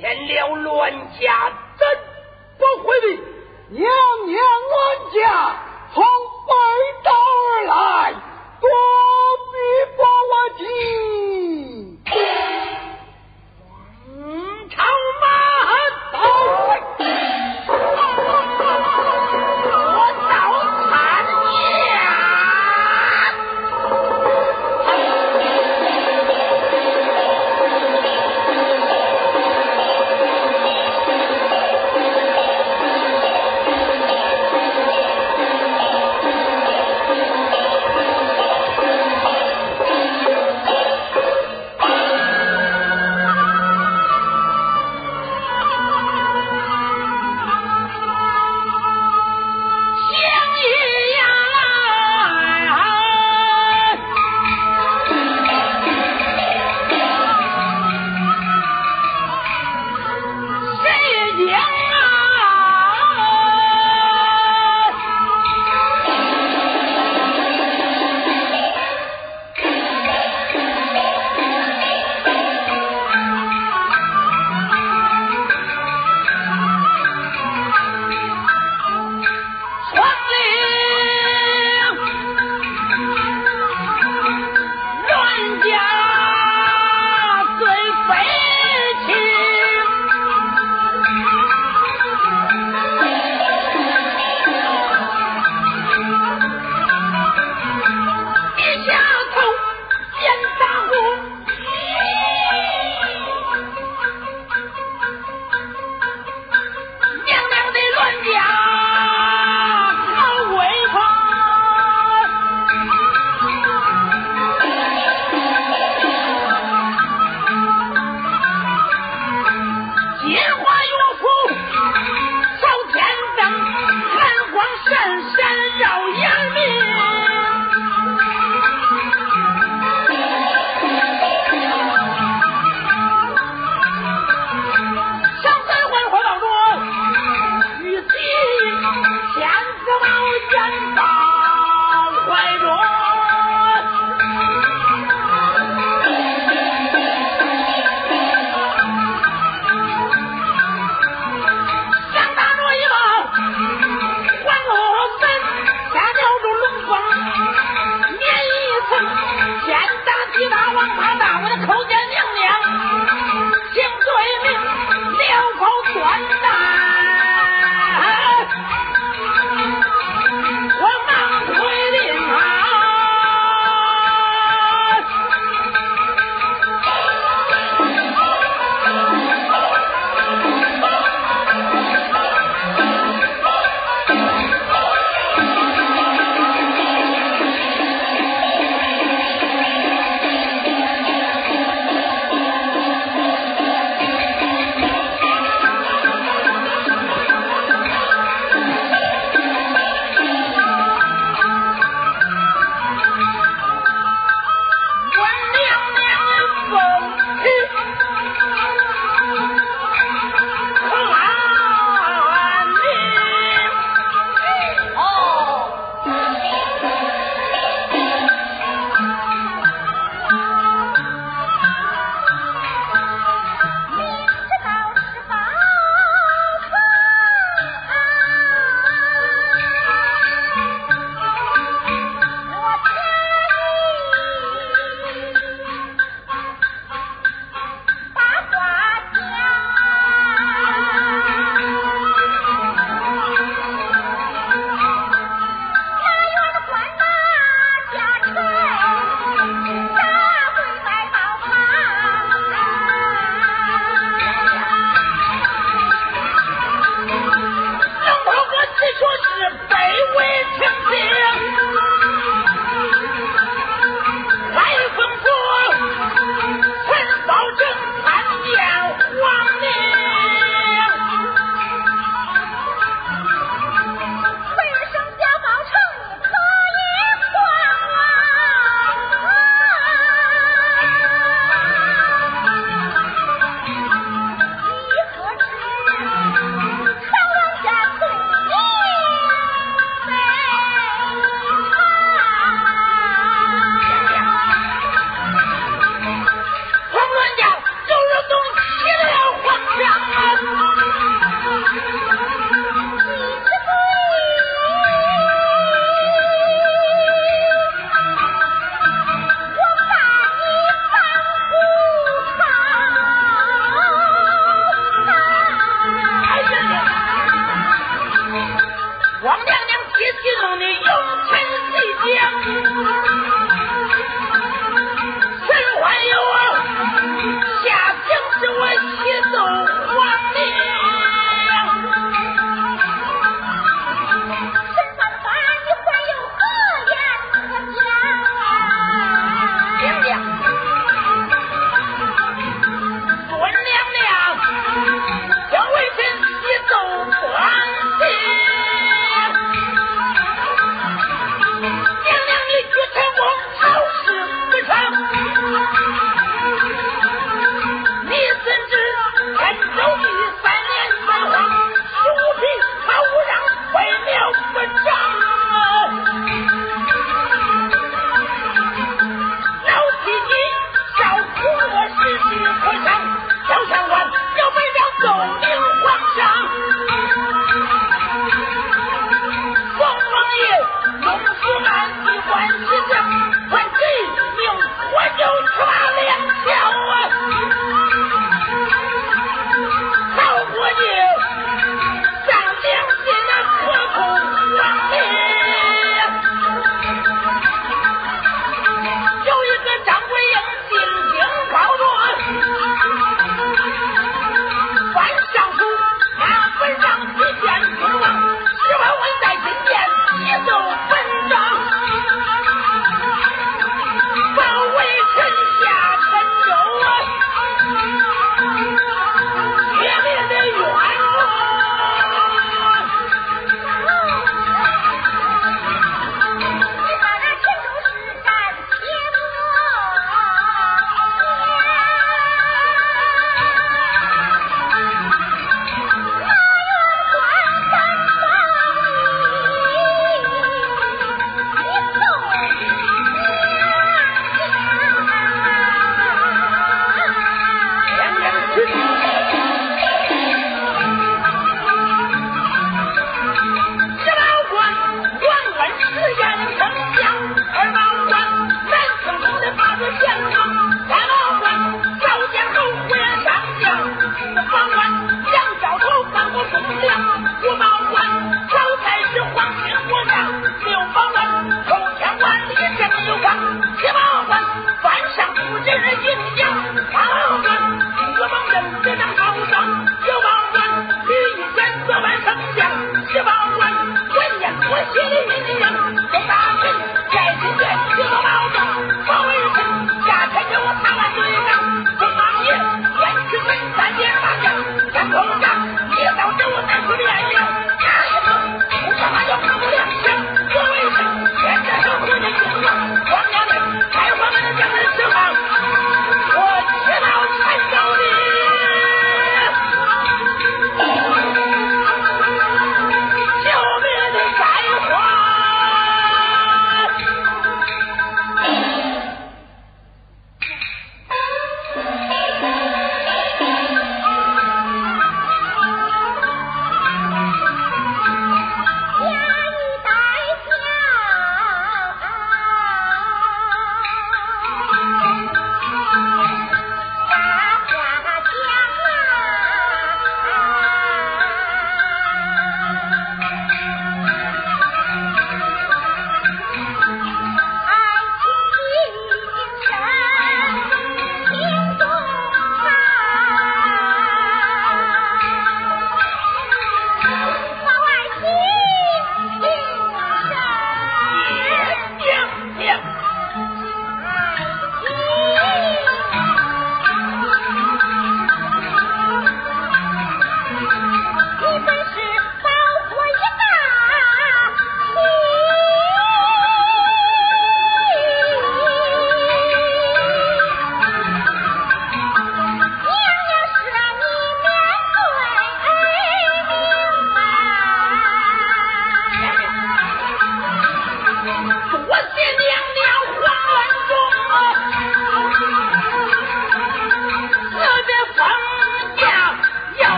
见了乱家真不会避娘娘乱家从北道而来躲避八万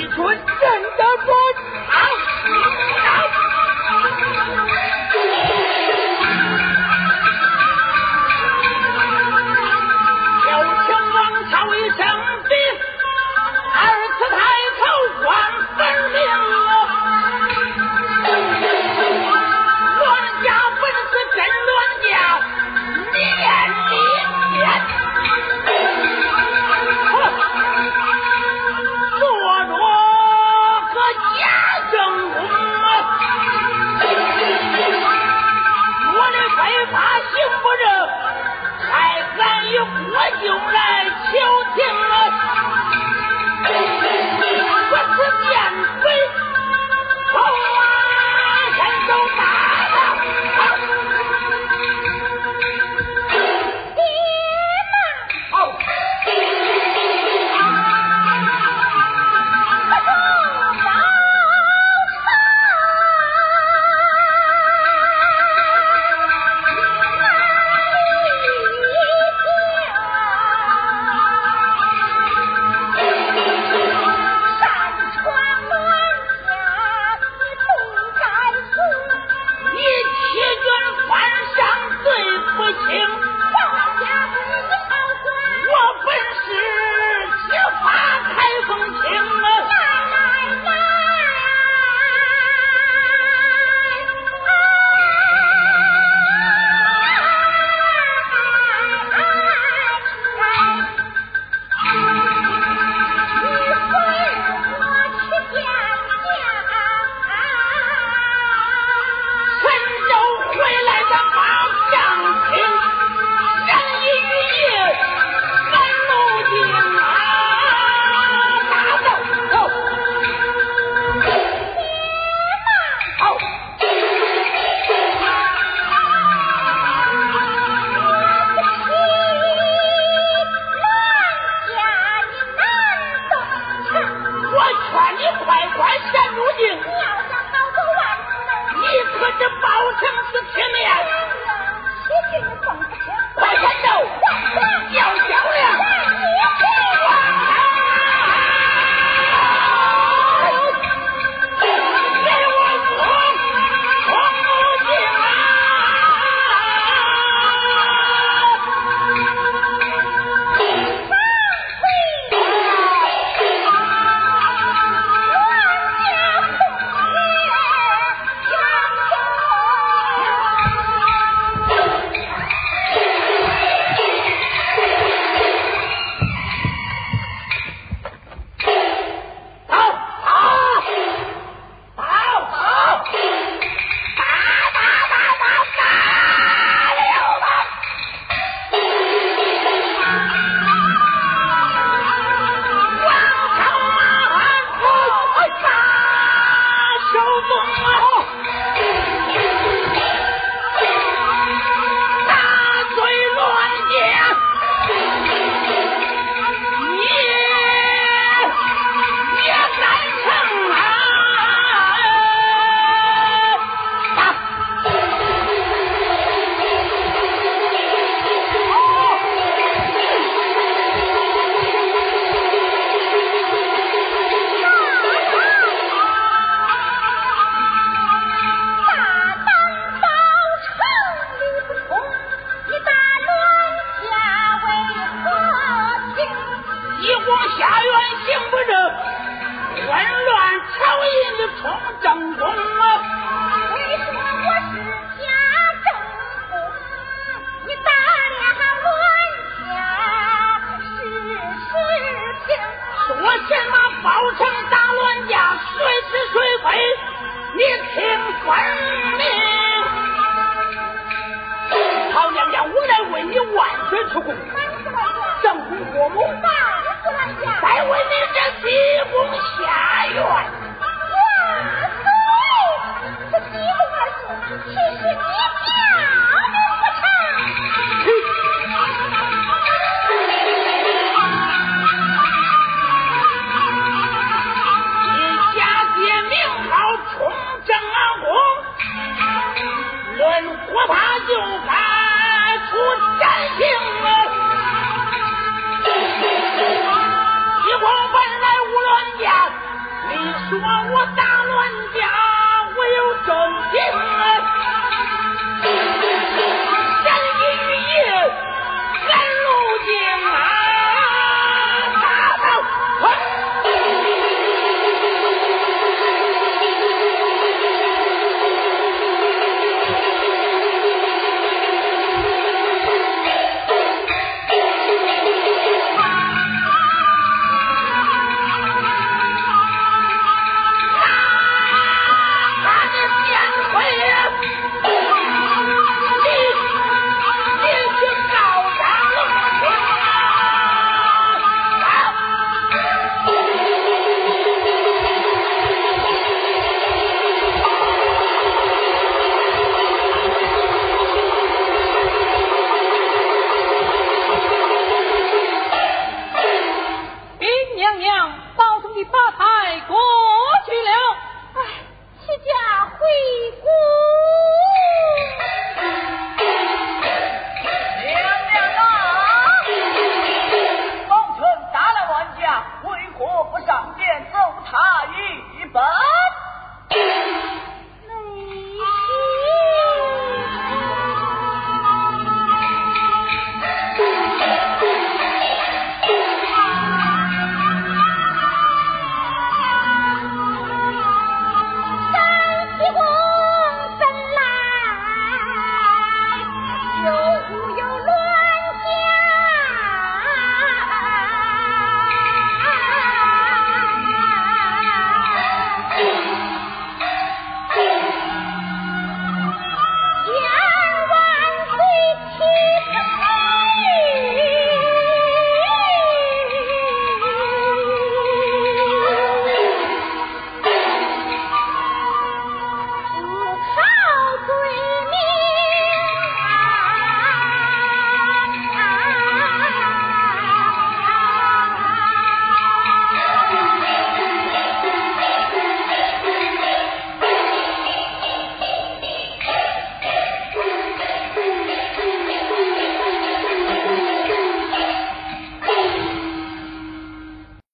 Detroit